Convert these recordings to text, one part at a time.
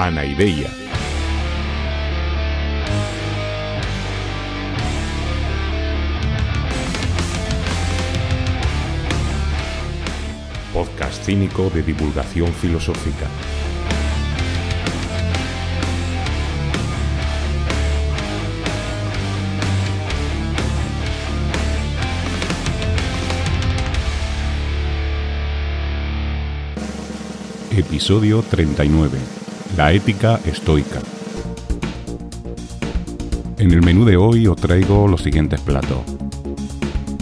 Anaideia. Podcast cínico de divulgación filosófica. Episodio 39. La ética estoica. En el menú de hoy os traigo los siguientes platos.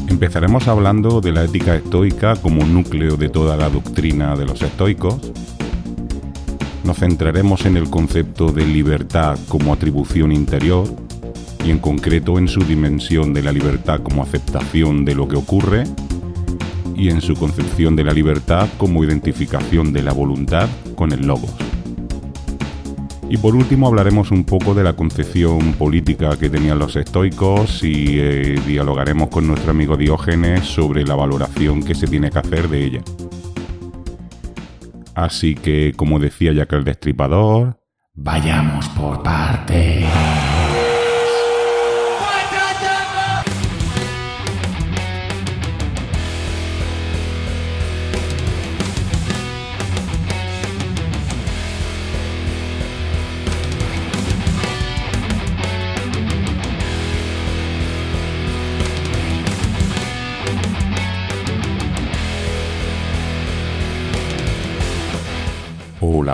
Empezaremos hablando de la ética estoica como núcleo de toda la doctrina de los estoicos. Nos centraremos en el concepto de libertad como atribución interior y en concreto en su dimensión de la libertad como aceptación de lo que ocurre y en su concepción de la libertad como identificación de la voluntad con el logos. Y por último hablaremos un poco de la concepción política que tenían los estoicos y eh, dialogaremos con nuestro amigo Diógenes sobre la valoración que se tiene que hacer de ella. Así que, como decía que el Destripador, vayamos por partes.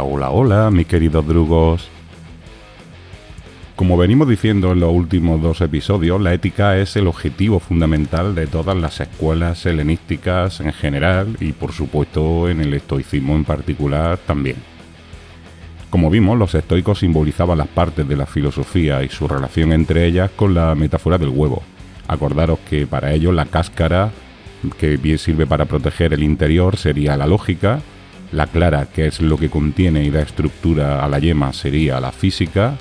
Hola, hola, mis queridos drugos. Como venimos diciendo en los últimos dos episodios, la ética es el objetivo fundamental de todas las escuelas helenísticas en general y por supuesto en el estoicismo en particular también. Como vimos, los estoicos simbolizaban las partes de la filosofía y su relación entre ellas con la metáfora del huevo. Acordaros que para ellos la cáscara, que bien sirve para proteger el interior, sería la lógica, la clara, que es lo que contiene y da estructura a la yema, sería la física.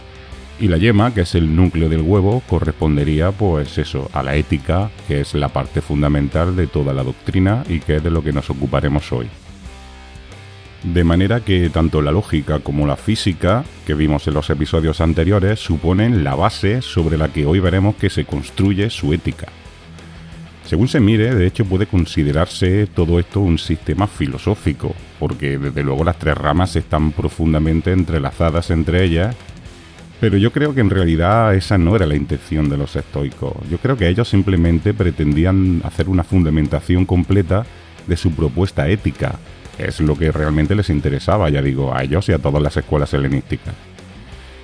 Y la yema, que es el núcleo del huevo, correspondería pues eso, a la ética, que es la parte fundamental de toda la doctrina y que es de lo que nos ocuparemos hoy. De manera que tanto la lógica como la física, que vimos en los episodios anteriores, suponen la base sobre la que hoy veremos que se construye su ética. Según se mire, de hecho puede considerarse todo esto un sistema filosófico, porque desde luego las tres ramas están profundamente entrelazadas entre ellas, pero yo creo que en realidad esa no era la intención de los estoicos. Yo creo que ellos simplemente pretendían hacer una fundamentación completa de su propuesta ética, es lo que realmente les interesaba, ya digo, a ellos y a todas las escuelas helenísticas.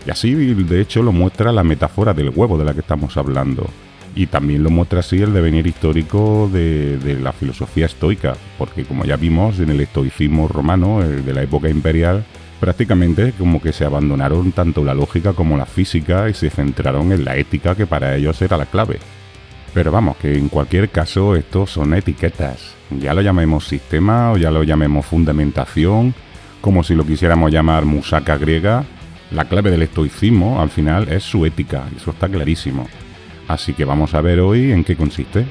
Y así, de hecho, lo muestra la metáfora del huevo de la que estamos hablando y también lo muestra así el devenir histórico de, la filosofía estoica, porque como ya vimos en el estoicismo romano de la época imperial, prácticamente como que se abandonaron tanto la lógica como la física y se centraron en la ética que para ellos era la clave. Pero vamos, que en cualquier caso estos son etiquetas. Ya lo llamemos sistema o ya lo llamemos fundamentación, como si lo quisiéramos llamar musaca griega, la clave del estoicismo al final es su ética, eso está clarísimo. Así que vamos a ver hoy en qué consiste.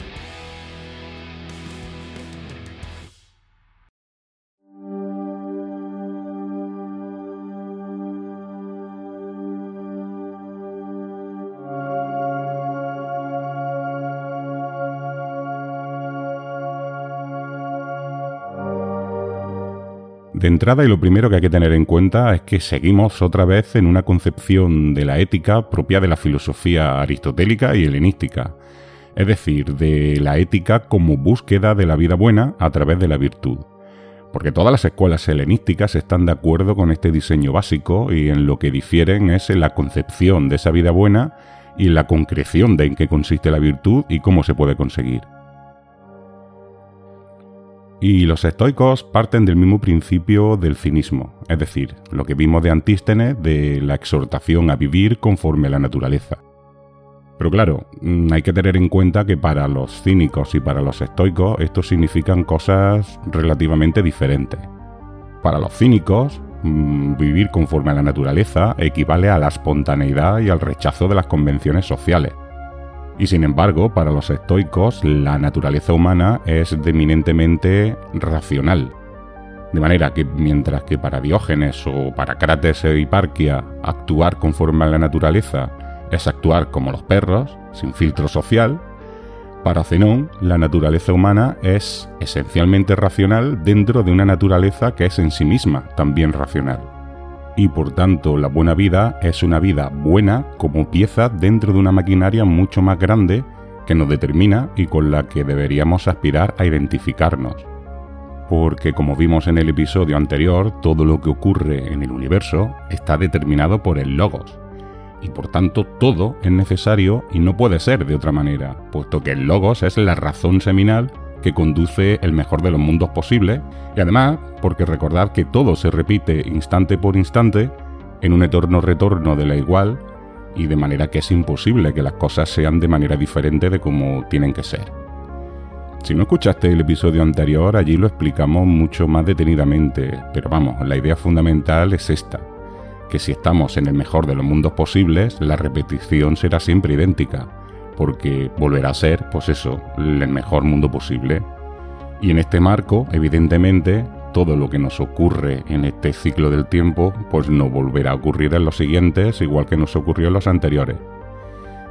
De entrada y lo primero que hay que tener en cuenta es que seguimos otra vez en una concepción de la ética propia de la filosofía aristotélica y helenística, es decir, de la ética como búsqueda de la vida buena a través de la virtud. Porque todas las escuelas helenísticas están de acuerdo con este diseño básico y en lo que difieren es en la concepción de esa vida buena y en la concreción de en qué consiste la virtud y cómo se puede conseguir. Y los estoicos parten del mismo principio del cinismo, es decir, lo que vimos de Antístenes de la exhortación a vivir conforme a la naturaleza. Pero claro, mm, hay que tener en cuenta que para los cínicos y para los estoicos esto significan cosas relativamente diferentes. Para los cínicos, mm, vivir conforme a la naturaleza equivale a la espontaneidad y al rechazo de las convenciones sociales y sin embargo, para los estoicos, la naturaleza humana es eminentemente racional. De manera que mientras que para Diógenes o para Crates e Hiparquia actuar conforme a la naturaleza es actuar como los perros, sin filtro social, para Zenón la naturaleza humana es esencialmente racional dentro de una naturaleza que es en sí misma también racional. Y por tanto la buena vida es una vida buena como pieza dentro de una maquinaria mucho más grande que nos determina y con la que deberíamos aspirar a identificarnos porque como vimos en el episodio anterior, todo lo que ocurre en el universo está determinado por el logos. Y por tanto todo es necesario y no puede ser de otra manera, puesto que el logos es la razón seminal que conduce el mejor de los mundos posible, y además porque recordad que todo se repite instante por instante en un eterno retorno de la igual, y de manera que es imposible que las cosas sean de manera diferente de como tienen que ser. Si no escuchaste el episodio anterior, allí lo explicamos mucho más detenidamente, pero vamos, la idea fundamental es esta, que si estamos en el mejor de los mundos posibles, la repetición será siempre idéntica, porque volverá a ser, pues eso, el mejor mundo posible. Y en este marco, evidentemente, todo lo que nos ocurre en este ciclo del tiempo, pues no volverá a ocurrir en los siguientes, igual que nos ocurrió en los anteriores.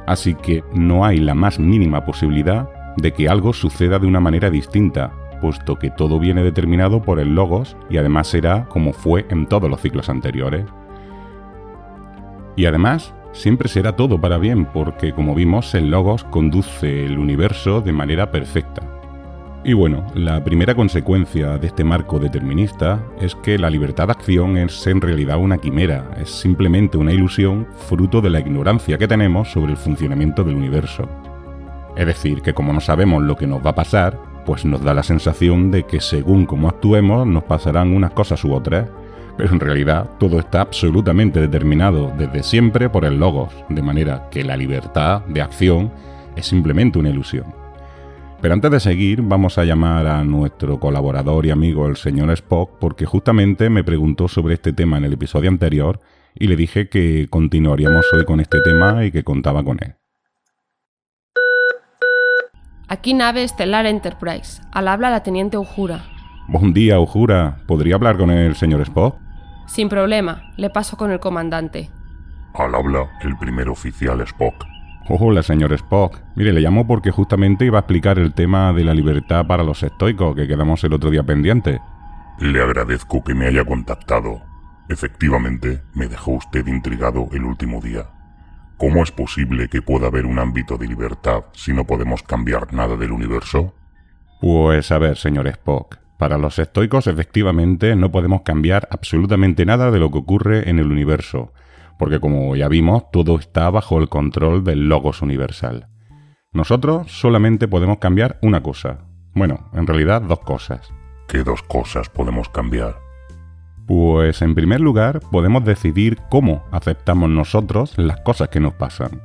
Así que no hay la más mínima posibilidad de que algo suceda de una manera distinta, puesto que todo viene determinado por el logos y además será como fue en todos los ciclos anteriores. Y además, siempre será todo para bien, porque como vimos, el logos conduce el universo de manera perfecta. Y bueno, la primera consecuencia de este marco determinista es que la libertad de acción es en realidad una quimera, es simplemente una ilusión fruto de la ignorancia que tenemos sobre el funcionamiento del universo. Es decir, que como no sabemos lo que nos va a pasar, pues nos da la sensación de que según cómo actuemos nos pasarán unas cosas u otras, pero en realidad todo está absolutamente determinado desde siempre por el logos, de manera que la libertad de acción es simplemente una ilusión. Pero antes de seguir, vamos a llamar a nuestro colaborador y amigo el señor Spock, porque justamente me preguntó sobre este tema en el episodio anterior y le dije que continuaríamos hoy con este tema y que contaba con él. Aquí nave estelar Enterprise. Al habla la teniente Ujura. Buen día, Ujura. ¿Podría hablar con el señor Spock? Sin problema. Le paso con el comandante. Al habla el primer oficial Spock. Hola, señor Spock. Mire, le llamo porque justamente iba a explicar el tema de la libertad para los estoicos que quedamos el otro día pendiente. Le agradezco que me haya contactado. Efectivamente, me dejó usted intrigado el último día. ¿Cómo es posible que pueda haber un ámbito de libertad si no podemos cambiar nada del universo? Pues a ver, señor Spock. Para los estoicos efectivamente no podemos cambiar absolutamente nada de lo que ocurre en el universo, porque como ya vimos, todo está bajo el control del logos universal. Nosotros solamente podemos cambiar una cosa. Bueno, en realidad dos cosas. ¿Qué dos cosas podemos cambiar? Pues en primer lugar podemos decidir cómo aceptamos nosotros las cosas que nos pasan.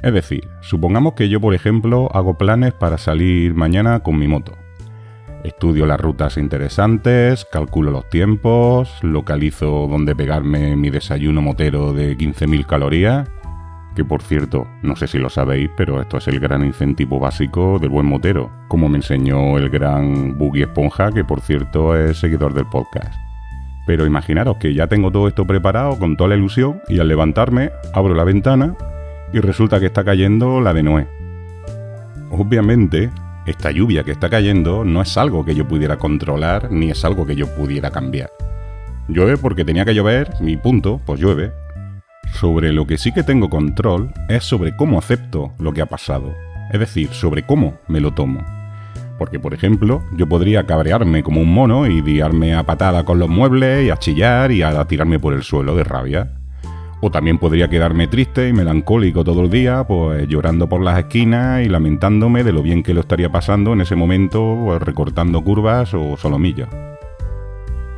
Es decir, supongamos que yo por ejemplo hago planes para salir mañana con mi moto. Estudio las rutas interesantes, calculo los tiempos, localizo dónde pegarme mi desayuno motero de 15.000 calorías, que por cierto, no sé si lo sabéis, pero esto es el gran incentivo básico del buen motero, como me enseñó el gran Buggy Esponja, que por cierto es seguidor del podcast. Pero imaginaros que ya tengo todo esto preparado con toda la ilusión y al levantarme abro la ventana y resulta que está cayendo la de Noé. Obviamente, esta lluvia que está cayendo no es algo que yo pudiera controlar ni es algo que yo pudiera cambiar. Llueve porque tenía que llover, mi punto, pues llueve. Sobre lo que sí que tengo control es sobre cómo acepto lo que ha pasado, es decir, sobre cómo me lo tomo. Porque, por ejemplo, yo podría cabrearme como un mono y guiarme a patada con los muebles y a chillar y a tirarme por el suelo de rabia. O también podría quedarme triste y melancólico todo el día, pues llorando por las esquinas y lamentándome de lo bien que lo estaría pasando en ese momento, pues, recortando curvas o solomillos.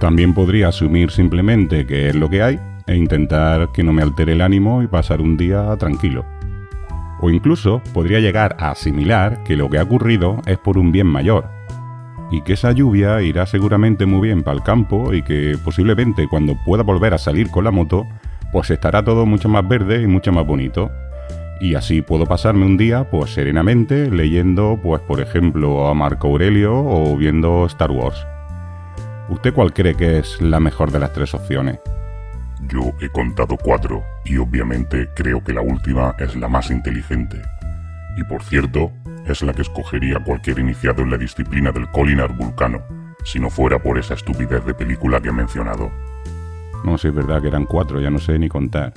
También podría asumir simplemente que es lo que hay e intentar que no me altere el ánimo y pasar un día tranquilo. O incluso podría llegar a asimilar que lo que ha ocurrido es por un bien mayor, y que esa lluvia irá seguramente muy bien para el campo y que posiblemente cuando pueda volver a salir con la moto, pues estará todo mucho más verde y mucho más bonito. Y así puedo pasarme un día pues serenamente leyendo pues por ejemplo a Marco Aurelio o viendo Star Wars. ¿Usted cuál cree que es la mejor de las tres opciones? Yo he contado cuatro y obviamente creo que la última es la más inteligente. Y por cierto, es la que escogería cualquier iniciado en la disciplina del Colinar Vulcano, si no fuera por esa estupidez de película que he mencionado. No, si es verdad que eran cuatro, ya no sé ni contar.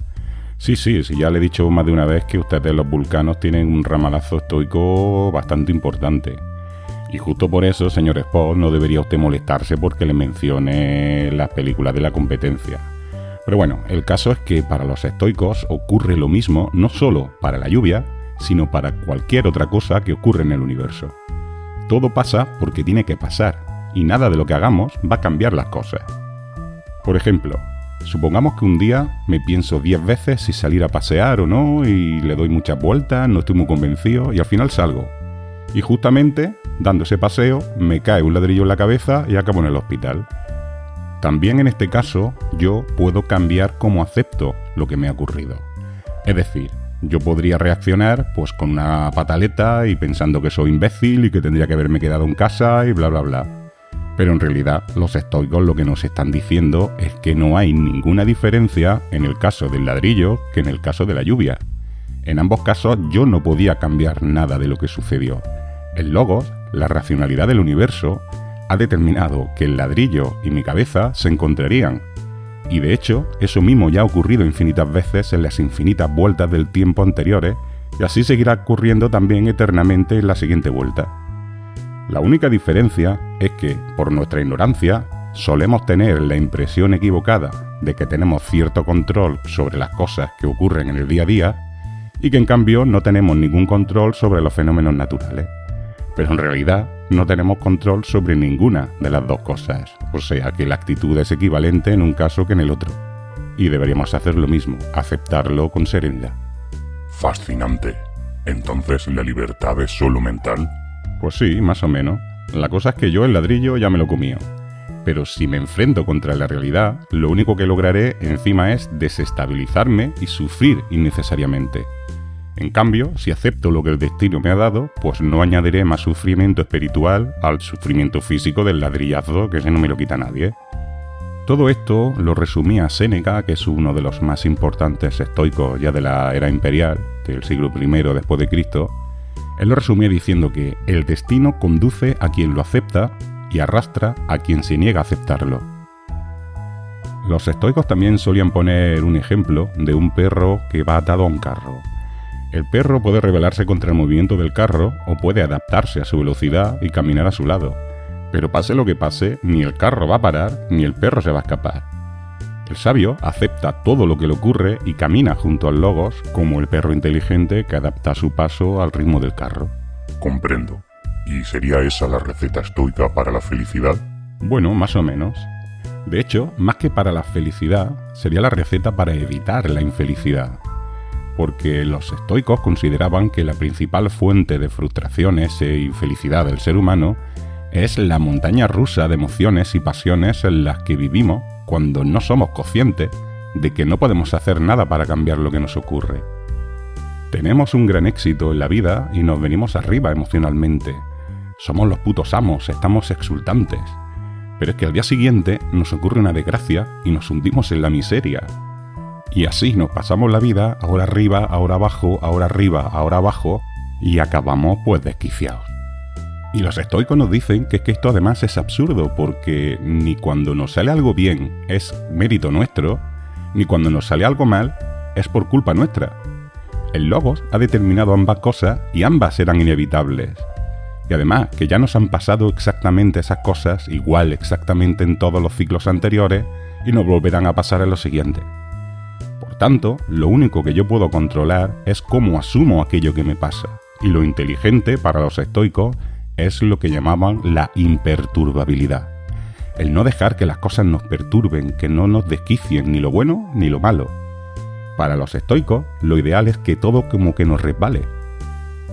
Sí, sí, sí, ya le he dicho más de una vez que ustedes los vulcanos tienen un ramalazo estoico bastante importante. Y justo por eso, señor Spock, no debería usted molestarse porque le mencione las películas de la competencia. Pero bueno, el caso es que para los estoicos ocurre lo mismo no solo para la lluvia, sino para cualquier otra cosa que ocurre en el universo. Todo pasa porque tiene que pasar, y nada de lo que hagamos va a cambiar las cosas. Por ejemplo, supongamos que un día me pienso 10 veces si salir a pasear o no, y le doy muchas vueltas, no estoy muy convencido, y al final salgo. Y justamente, dando ese paseo, me cae un ladrillo en la cabeza y acabo en el hospital. También en este caso, yo puedo cambiar cómo acepto lo que me ha ocurrido. Es decir, yo podría reaccionar pues con una pataleta y pensando que soy imbécil y que tendría que haberme quedado en casa y bla bla bla. Pero en realidad los estoicos lo que nos están diciendo es que no hay ninguna diferencia en el caso del ladrillo que en el caso de la lluvia. En ambos casos yo no podía cambiar nada de lo que sucedió. El logos, la racionalidad del universo, ha determinado que el ladrillo y mi cabeza se encontrarían y de hecho, eso mismo ya ha ocurrido infinitas veces en las infinitas vueltas del tiempo anteriores, y así seguirá ocurriendo también eternamente en la siguiente vuelta. La única diferencia es que, por nuestra ignorancia, solemos tener la impresión equivocada de que tenemos cierto control sobre las cosas que ocurren en el día a día, y que en cambio no tenemos ningún control sobre los fenómenos naturales. Pero en realidad no tenemos control sobre ninguna de las dos cosas, o sea que la actitud es equivalente en un caso que en el otro. Y deberíamos hacer lo mismo, aceptarlo con serenidad. Fascinante. Entonces, ¿la libertad es solo mental? Pues sí, más o menos. La cosa es que yo el ladrillo ya me lo comía. Pero si me enfrento contra la realidad, lo único que lograré encima es desestabilizarme y sufrir innecesariamente. En cambio, si acepto lo que el destino me ha dado, pues no añadiré más sufrimiento espiritual al sufrimiento físico del ladrillazo que ese no me lo quita nadie. Todo esto lo resumía Séneca, que es uno de los más importantes estoicos ya de la era imperial, del siglo I después de Cristo. Él lo resumía diciendo que el destino conduce a quien lo acepta y arrastra a quien se niega a aceptarlo. Los estoicos también solían poner un ejemplo de un perro que va atado a un carro. El perro puede rebelarse contra el movimiento del carro o puede adaptarse a su velocidad y caminar a su lado. Pero pase lo que pase, ni el carro va a parar ni el perro se va a escapar. El sabio acepta todo lo que le ocurre y camina junto al logos como el perro inteligente que adapta su paso al ritmo del carro. Comprendo. ¿Y sería esa la receta estoica para la felicidad? Bueno, más o menos. De hecho, más que para la felicidad, sería la receta para evitar la infelicidad porque los estoicos consideraban que la principal fuente de frustraciones e infelicidad del ser humano es la montaña rusa de emociones y pasiones en las que vivimos cuando no somos conscientes de que no podemos hacer nada para cambiar lo que nos ocurre. Tenemos un gran éxito en la vida y nos venimos arriba emocionalmente. Somos los putos amos, estamos exultantes. Pero es que al día siguiente nos ocurre una desgracia y nos hundimos en la miseria, y así nos pasamos la vida, ahora arriba, ahora abajo, ahora arriba, ahora abajo, y acabamos pues desquiciados. Y los estoicos nos dicen que, es que esto además es absurdo, porque ni cuando nos sale algo bien es mérito nuestro, ni cuando nos sale algo mal es por culpa nuestra. El Logos ha determinado ambas cosas y ambas eran inevitables. Y además, que ya nos han pasado exactamente esas cosas, igual exactamente en todos los ciclos anteriores, y nos volverán a pasar en los siguientes tanto, lo único que yo puedo controlar es cómo asumo aquello que me pasa. Y lo inteligente para los estoicos es lo que llamaban la imperturbabilidad. El no dejar que las cosas nos perturben, que no nos desquicien ni lo bueno ni lo malo. Para los estoicos, lo ideal es que todo como que nos resbale.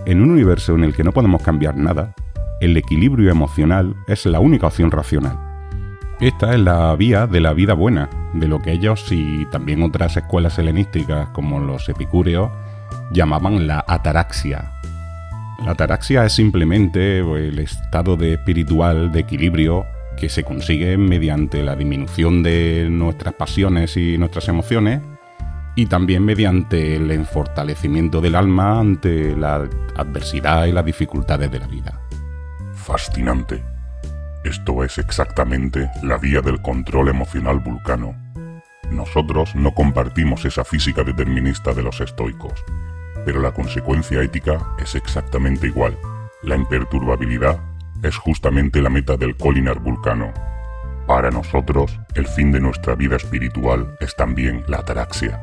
En un universo en el que no podemos cambiar nada, el equilibrio emocional es la única opción racional. Esta es la vía de la vida buena, de lo que ellos y también otras escuelas helenísticas como los epicúreos llamaban la ataraxia. La ataraxia es simplemente el estado de espiritual de equilibrio que se consigue mediante la disminución de nuestras pasiones y nuestras emociones y también mediante el fortalecimiento del alma ante la adversidad y las dificultades de la vida. Fascinante. Esto es exactamente la vía del control emocional vulcano. Nosotros no compartimos esa física determinista de los estoicos, pero la consecuencia ética es exactamente igual. La imperturbabilidad es justamente la meta del Colinar vulcano. Para nosotros, el fin de nuestra vida espiritual es también la ataraxia.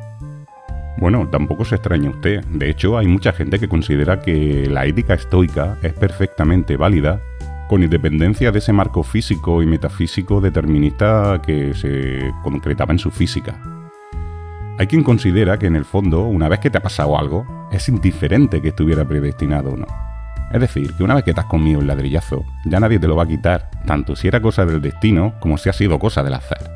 Bueno, tampoco se extraña usted. De hecho, hay mucha gente que considera que la ética estoica es perfectamente válida con independencia de ese marco físico y metafísico determinista que se concretaba en su física. Hay quien considera que en el fondo, una vez que te ha pasado algo, es indiferente que estuviera predestinado o no. Es decir, que una vez que te has comido el ladrillazo, ya nadie te lo va a quitar, tanto si era cosa del destino como si ha sido cosa del azar.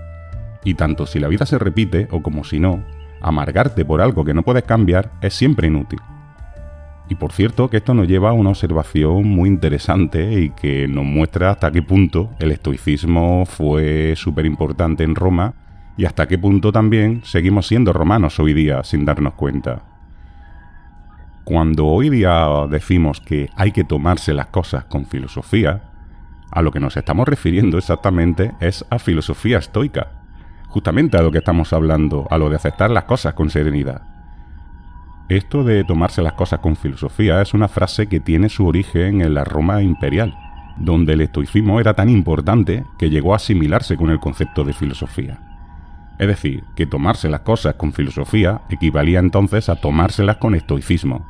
Y tanto si la vida se repite o como si no, amargarte por algo que no puedes cambiar es siempre inútil. Y por cierto que esto nos lleva a una observación muy interesante y que nos muestra hasta qué punto el estoicismo fue súper importante en Roma y hasta qué punto también seguimos siendo romanos hoy día sin darnos cuenta. Cuando hoy día decimos que hay que tomarse las cosas con filosofía, a lo que nos estamos refiriendo exactamente es a filosofía estoica, justamente a lo que estamos hablando, a lo de aceptar las cosas con serenidad. Esto de tomarse las cosas con filosofía es una frase que tiene su origen en la Roma imperial, donde el estoicismo era tan importante que llegó a asimilarse con el concepto de filosofía. Es decir, que tomarse las cosas con filosofía equivalía entonces a tomárselas con estoicismo,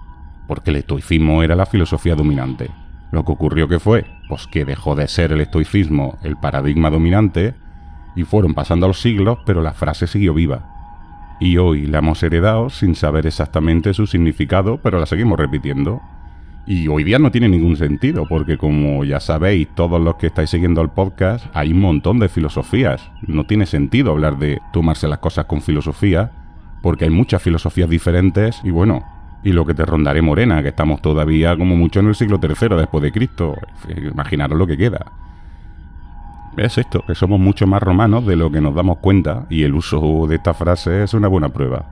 porque el estoicismo era la filosofía dominante. Lo que ocurrió que fue, pues que dejó de ser el estoicismo el paradigma dominante y fueron pasando los siglos, pero la frase siguió viva. Y hoy la hemos heredado sin saber exactamente su significado, pero la seguimos repitiendo. Y hoy día no tiene ningún sentido, porque como ya sabéis, todos los que estáis siguiendo el podcast, hay un montón de filosofías. No tiene sentido hablar de tomarse las cosas con filosofía, porque hay muchas filosofías diferentes y bueno, y lo que te rondaré morena, que estamos todavía como mucho en el siglo III después de Cristo. Imaginaros lo que queda. Es esto, que somos mucho más romanos de lo que nos damos cuenta y el uso de esta frase es una buena prueba.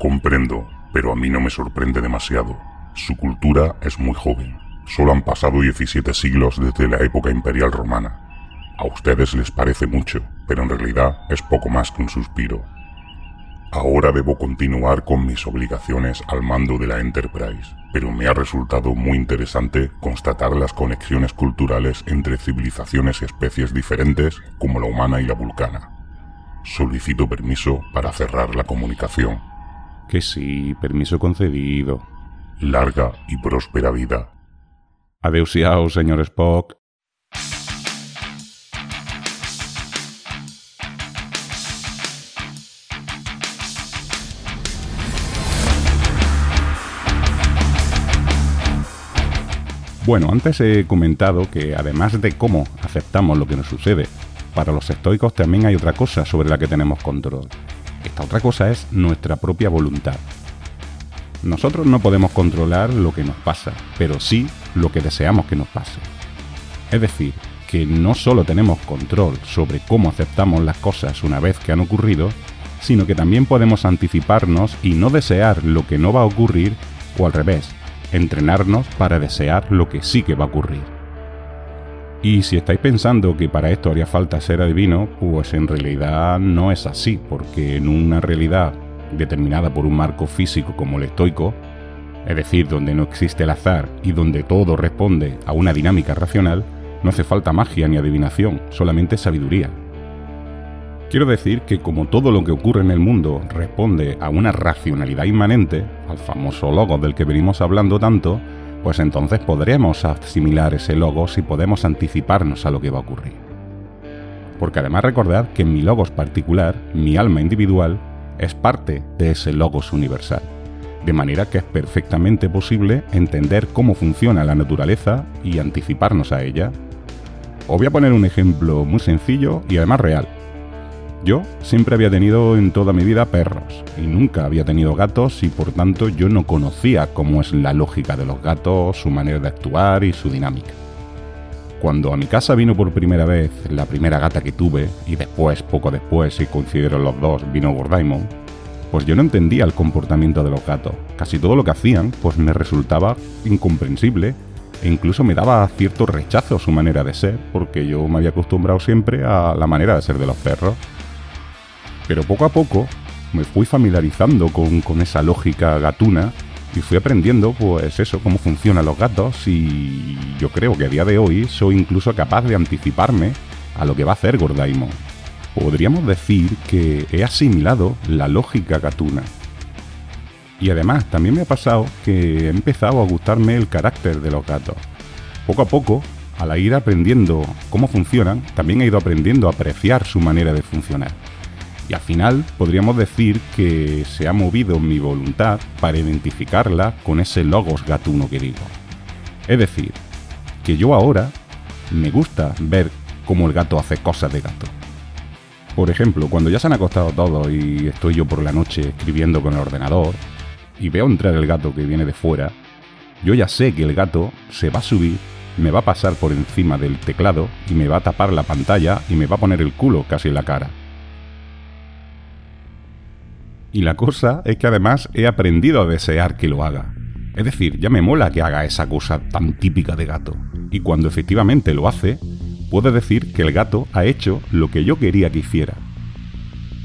Comprendo, pero a mí no me sorprende demasiado. Su cultura es muy joven. Solo han pasado 17 siglos desde la época imperial romana. A ustedes les parece mucho, pero en realidad es poco más que un suspiro. Ahora debo continuar con mis obligaciones al mando de la Enterprise, pero me ha resultado muy interesante constatar las conexiones culturales entre civilizaciones y especies diferentes como la humana y la vulcana. Solicito permiso para cerrar la comunicación. Que sí, permiso concedido. Larga y próspera vida. Adeusiao, señor Spock. Bueno, antes he comentado que además de cómo aceptamos lo que nos sucede, para los estoicos también hay otra cosa sobre la que tenemos control. Esta otra cosa es nuestra propia voluntad. Nosotros no podemos controlar lo que nos pasa, pero sí lo que deseamos que nos pase. Es decir, que no solo tenemos control sobre cómo aceptamos las cosas una vez que han ocurrido, sino que también podemos anticiparnos y no desear lo que no va a ocurrir o al revés, entrenarnos para desear lo que sí que va a ocurrir. Y si estáis pensando que para esto haría falta ser adivino, pues en realidad no es así, porque en una realidad determinada por un marco físico como el estoico, es decir, donde no existe el azar y donde todo responde a una dinámica racional, no hace falta magia ni adivinación, solamente sabiduría. Quiero decir que como todo lo que ocurre en el mundo responde a una racionalidad inmanente, al famoso logos del que venimos hablando tanto, pues entonces podremos asimilar ese logos y podemos anticiparnos a lo que va a ocurrir. Porque además recordad que mi logos particular, mi alma individual, es parte de ese logos universal. De manera que es perfectamente posible entender cómo funciona la naturaleza y anticiparnos a ella. Os voy a poner un ejemplo muy sencillo y además real. Yo siempre había tenido en toda mi vida perros y nunca había tenido gatos y por tanto yo no conocía cómo es la lógica de los gatos, su manera de actuar y su dinámica. Cuando a mi casa vino por primera vez la primera gata que tuve, y después, poco después, si coincidieron los dos, vino Gordaimon, pues yo no entendía el comportamiento de los gatos. Casi todo lo que hacían, pues me resultaba incomprensible e incluso me daba cierto rechazo su manera de ser, porque yo me había acostumbrado siempre a la manera de ser de los perros. Pero poco a poco me fui familiarizando con esa lógica gatuna y fui aprendiendo, pues eso, cómo funcionan los gatos y yo creo que a día de hoy soy incluso capaz de anticiparme a lo que va a hacer Gordaimon. Podríamos decir que he asimilado la lógica gatuna. Y además también me ha pasado que he empezado a gustarme el carácter de los gatos. Poco a poco, al ir aprendiendo cómo funcionan, también he ido aprendiendo a apreciar su manera de funcionar. Y al final podríamos decir que se ha movido mi voluntad para identificarla con ese logos gatuno que digo. Es decir, que yo ahora me gusta ver cómo el gato hace cosas de gato. Por ejemplo, cuando ya se han acostado todos y estoy yo por la noche escribiendo con el ordenador y veo entrar el gato que viene de fuera, yo ya sé que el gato se va a subir, me va a pasar por encima del teclado y me va a tapar la pantalla y me va a poner el culo casi en la cara. Y la cosa es que además he aprendido a desear que lo haga. Es decir, ya me mola que haga esa cosa tan típica de gato. Y cuando efectivamente lo hace, puedo decir que el gato ha hecho lo que yo quería que hiciera.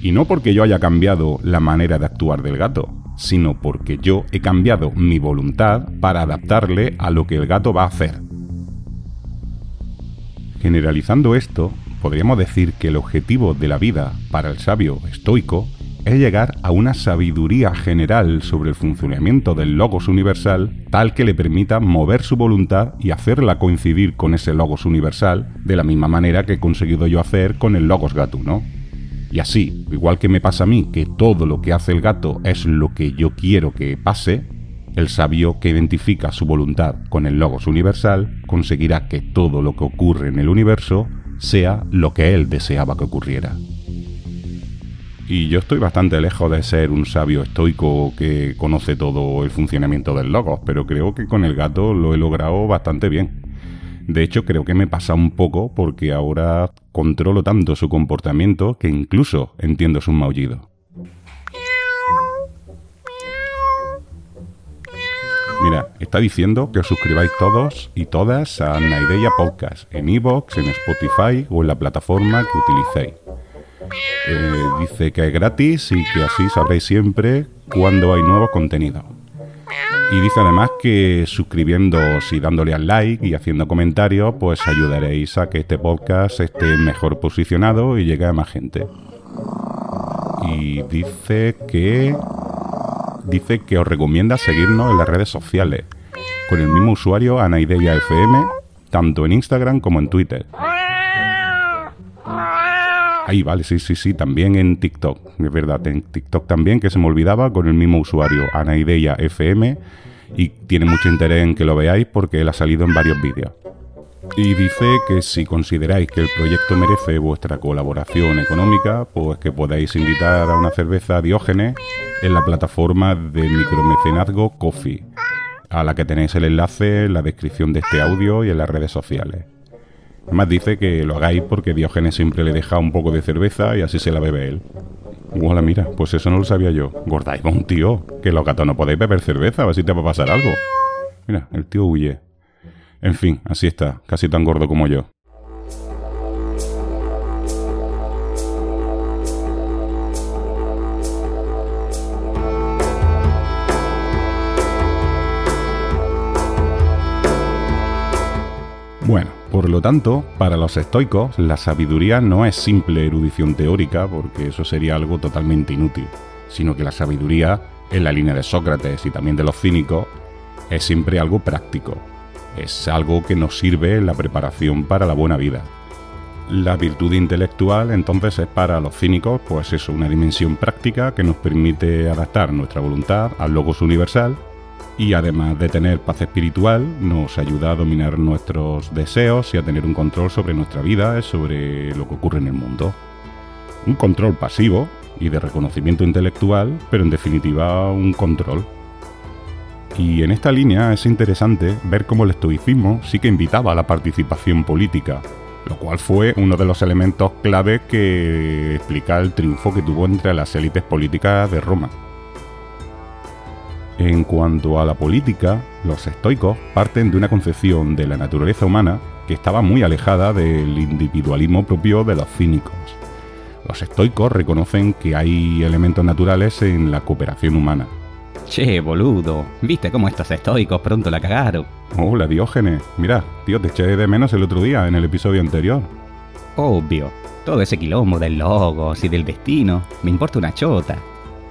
Y no porque yo haya cambiado la manera de actuar del gato, sino porque yo he cambiado mi voluntad para adaptarle a lo que el gato va a hacer. Generalizando esto, podríamos decir que el objetivo de la vida para el sabio estoico es llegar a una sabiduría general sobre el funcionamiento del logos universal tal que le permita mover su voluntad y hacerla coincidir con ese logos universal de la misma manera que he conseguido yo hacer con el logos gatuno. Y así, igual que me pasa a mí que todo lo que hace el gato es lo que yo quiero que pase, el sabio que identifica su voluntad con el logos universal conseguirá que todo lo que ocurre en el universo sea lo que él deseaba que ocurriera. Y yo estoy bastante lejos de ser un sabio estoico que conoce todo el funcionamiento del logos, pero creo que con el gato lo he logrado bastante bien. De hecho, creo que me pasa un poco porque ahora controlo tanto su comportamiento que incluso entiendo su maullido. Mira, está diciendo que os suscribáis todos y todas a Naideya Podcast en iVoox, en Spotify o en la plataforma que utilicéis. Eh, dice que es gratis y que así sabréis siempre cuando hay nuevo contenido. Y dice además que suscribiéndoos y dándole al like y haciendo comentarios, pues ayudaréis a que este podcast esté mejor posicionado y llegue a más gente. Y dice que dice que os recomienda seguirnos en las redes sociales con el mismo usuario Anaideya FM, tanto en Instagram como en Twitter. Ahí, vale, sí, sí, sí, también en TikTok, es verdad, en TikTok también, que se me olvidaba, con el mismo usuario, Anaideya FM, y tiene mucho interés en que lo veáis porque él ha salido en varios vídeos. Y dice que si consideráis que el proyecto merece vuestra colaboración económica, pues que podáis invitar a una cerveza a Diógenes en la plataforma de micromecenazgo Coffee, a la que tenéis el enlace en la descripción de este audio y en las redes sociales. Además dice que lo hagáis porque Diógenes siempre le deja un poco de cerveza y así se la bebe él. Hola, mira, pues eso no lo sabía yo. un tío, que los gatos no podéis beber cerveza, a ver si te va a pasar algo. Mira, el tío huye. En fin, así está, casi tan gordo como yo. Bueno, por lo tanto, para los estoicos, la sabiduría no es simple erudición teórica, porque eso sería algo totalmente inútil, sino que la sabiduría, en la línea de Sócrates y también de los cínicos, es siempre algo práctico. Es algo que nos sirve en la preparación para la buena vida. La virtud intelectual entonces es para los cínicos, pues eso, una dimensión práctica que nos permite adaptar nuestra voluntad al logos universal y además de tener paz espiritual, nos ayuda a dominar nuestros deseos y a tener un control sobre nuestra vida, sobre lo que ocurre en el mundo. Un control pasivo y de reconocimiento intelectual, pero en definitiva un control. Y en esta línea es interesante ver cómo el estoicismo sí que invitaba a la participación política, lo cual fue uno de los elementos clave que explica el triunfo que tuvo entre las élites políticas de Roma. En cuanto a la política, los estoicos parten de una concepción de la naturaleza humana que estaba muy alejada del individualismo propio de los cínicos. Los estoicos reconocen que hay elementos naturales en la cooperación humana. Che, boludo, ¿viste cómo estos estoicos pronto la cagaron? Hola, Diógenes. Mira, tío, te eché de menos el otro día en el episodio anterior. Obvio, todo ese quilombo del logos y del destino, me importa una chota.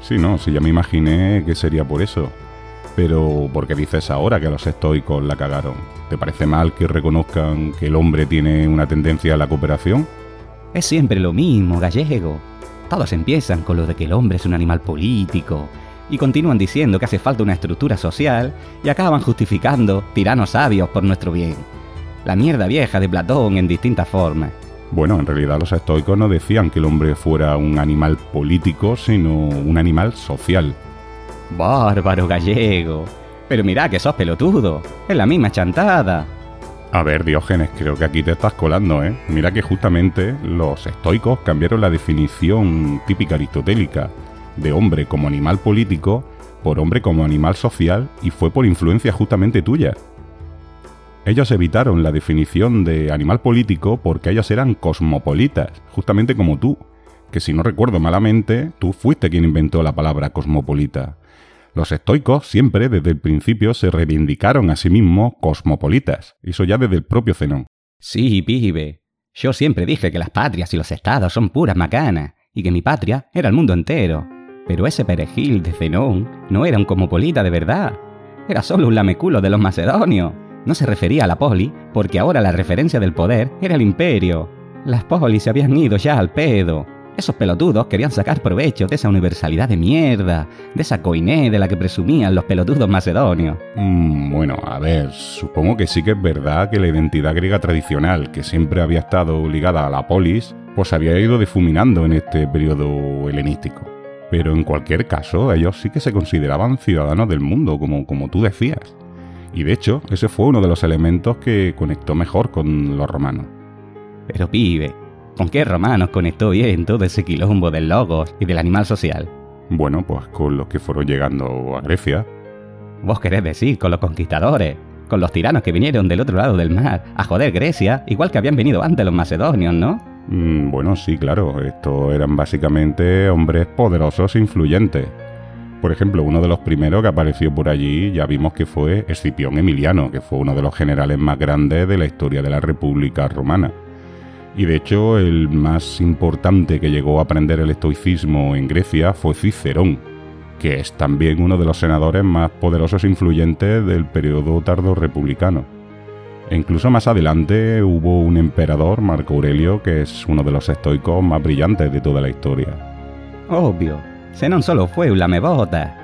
Sí, no, sí, ya me imaginé que sería por eso. Pero, ¿por qué dices ahora que los estoicos la cagaron? ¿Te parece mal que reconozcan que el hombre tiene una tendencia a la cooperación? Es siempre lo mismo, gallego. Todos empiezan con lo de que el hombre es un animal político, y continúan diciendo que hace falta una estructura social, y acaban justificando tiranos sabios por nuestro bien. La mierda vieja de Platón en distintas formas. Bueno, en realidad los estoicos no decían que el hombre fuera un animal político, sino un animal social. Bárbaro gallego. Pero mira que sos pelotudo. Es la misma chantada. A ver, Diógenes, creo que aquí te estás colando, ¿eh? Mira que justamente los estoicos cambiaron la definición típica aristotélica de hombre como animal político por hombre como animal social y fue por influencia justamente tuya. Ellos evitaron la definición de animal político porque ellos eran cosmopolitas, justamente como tú, que si no recuerdo malamente, tú fuiste quien inventó la palabra cosmopolita. Los estoicos siempre desde el principio se reivindicaron a sí mismos cosmopolitas, eso ya desde el propio Zenón. Sí, pibe. Yo siempre dije que las patrias y los estados son puras macanas, y que mi patria era el mundo entero. Pero ese perejil de Zenón no era un cosmopolita de verdad. Era solo un lameculo de los macedonios. No se refería a la poli, porque ahora la referencia del poder era el imperio. Las polis se habían ido ya al pedo. Esos pelotudos querían sacar provecho de esa universalidad de mierda, de esa coiné de la que presumían los pelotudos macedonios. Mm, bueno, a ver, supongo que sí que es verdad que la identidad griega tradicional, que siempre había estado ligada a la polis, pues había ido difuminando en este periodo helenístico. Pero en cualquier caso, ellos sí que se consideraban ciudadanos del mundo, como, como tú decías. Y de hecho, ese fue uno de los elementos que conectó mejor con los romanos. Pero pibe, ¿Con qué romanos conectó bien todo ese quilombo del logos y del animal social? Bueno, pues con los que fueron llegando a Grecia. Vos querés decir con los conquistadores, con los tiranos que vinieron del otro lado del mar a joder Grecia, igual que habían venido antes los macedonios, ¿no? Mm, bueno, sí, claro, estos eran básicamente hombres poderosos e influyentes. Por ejemplo, uno de los primeros que apareció por allí ya vimos que fue Escipión Emiliano, que fue uno de los generales más grandes de la historia de la República Romana. Y de hecho, el más importante que llegó a aprender el estoicismo en Grecia fue Cicerón, que es también uno de los senadores más poderosos e influyentes del periodo tardo republicano. E incluso más adelante hubo un emperador, Marco Aurelio, que es uno de los estoicos más brillantes de toda la historia. Obvio, Zenón solo fue un lamebota.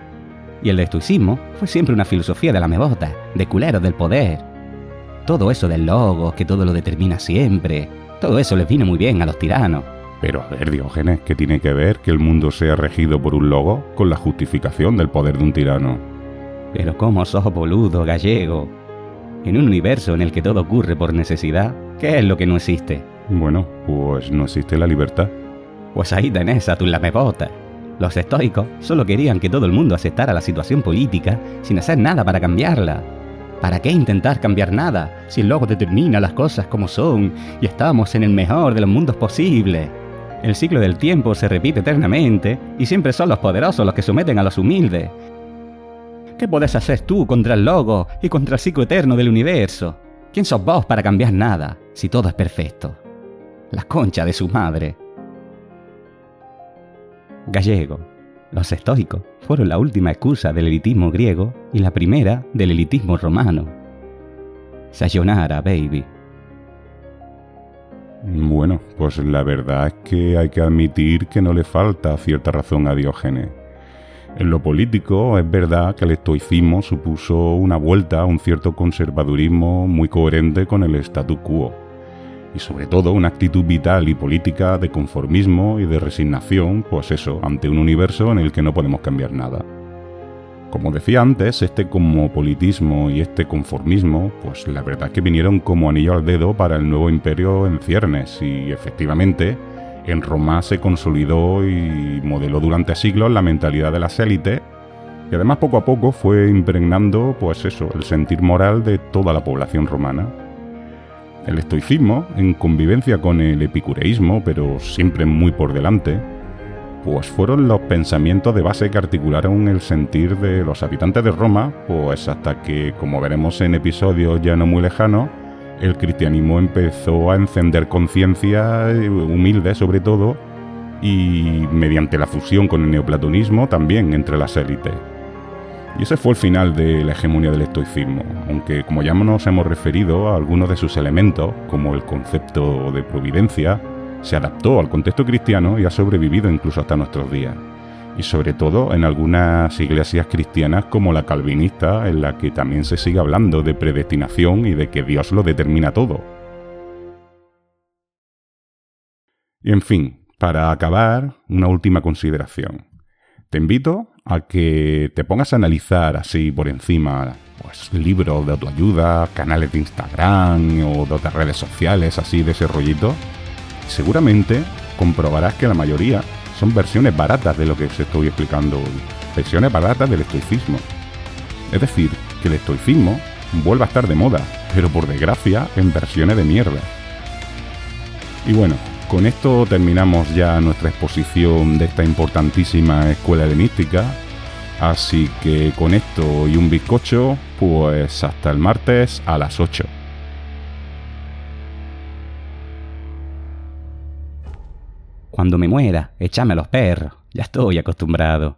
Y el estoicismo fue siempre una filosofía de lamebota, de culeros del poder. Todo eso del logo, que todo lo determina siempre, todo eso les vino muy bien a los tiranos. Pero a ver, Diógenes, ¿qué tiene que ver que el mundo sea regido por un logo con la justificación del poder de un tirano? Pero cómo sos boludo, gallego. En un universo en el que todo ocurre por necesidad, ¿qué es lo que no existe? Bueno, pues no existe la libertad. Pues ahí tenés a tu lamebota. Los estoicos solo querían que todo el mundo aceptara la situación política sin hacer nada para cambiarla. ¿Para qué intentar cambiar nada si el logo determina las cosas como son y estamos en el mejor de los mundos posibles? El ciclo del tiempo se repite eternamente y siempre son los poderosos los que someten a los humildes. ¿Qué puedes hacer tú contra el logo y contra el ciclo eterno del universo? ¿Quién sos vos para cambiar nada si todo es perfecto? La concha de su madre. Gallego. Los estoicos fueron la última excusa del elitismo griego y la primera del elitismo romano. Sayonara, baby. Bueno, pues la verdad es que hay que admitir que no le falta cierta razón a Diógenes. En lo político es verdad que el estoicismo supuso una vuelta a un cierto conservadurismo muy coherente con el statu quo y sobre todo una actitud vital y política de conformismo y de resignación, pues eso, ante un universo en el que no podemos cambiar nada. Como decía antes, este cosmopolitismo y este conformismo, pues la verdad es que vinieron como anillo al dedo para el nuevo imperio en ciernes y efectivamente en Roma se consolidó y modeló durante siglos la mentalidad de las élites y además poco a poco fue impregnando pues eso, el sentir moral de toda la población romana. El estoicismo, en convivencia con el epicureísmo, pero siempre muy por delante, pues fueron los pensamientos de base que articularon el sentir de los habitantes de Roma, pues hasta que, como veremos en episodios ya no muy lejanos, el cristianismo empezó a encender conciencia eh, humilde sobre todo y mediante la fusión con el neoplatonismo también entre las élites. Y ese fue el final de la hegemonía del estoicismo, aunque como ya nos hemos referido a algunos de sus elementos, como el concepto de providencia, se adaptó al contexto cristiano y ha sobrevivido incluso hasta nuestros días. Y sobre todo en algunas iglesias cristianas como la calvinista, en la que también se sigue hablando de predestinación y de que Dios lo determina todo. Y en fin, para acabar, una última consideración. Te invito a que te pongas a analizar así por encima pues, libros de autoayuda, canales de Instagram o de otras redes sociales, así de ese rollito, seguramente comprobarás que la mayoría son versiones baratas de lo que os estoy explicando hoy. Versiones baratas del estoicismo. Es decir, que el estoicismo vuelve a estar de moda, pero por desgracia en versiones de mierda. Y bueno, con esto terminamos ya nuestra exposición de esta importantísima escuela helenística. Así que con esto y un bizcocho, pues hasta el martes a las 8. Cuando me muera, échame a los perros. Ya estoy acostumbrado.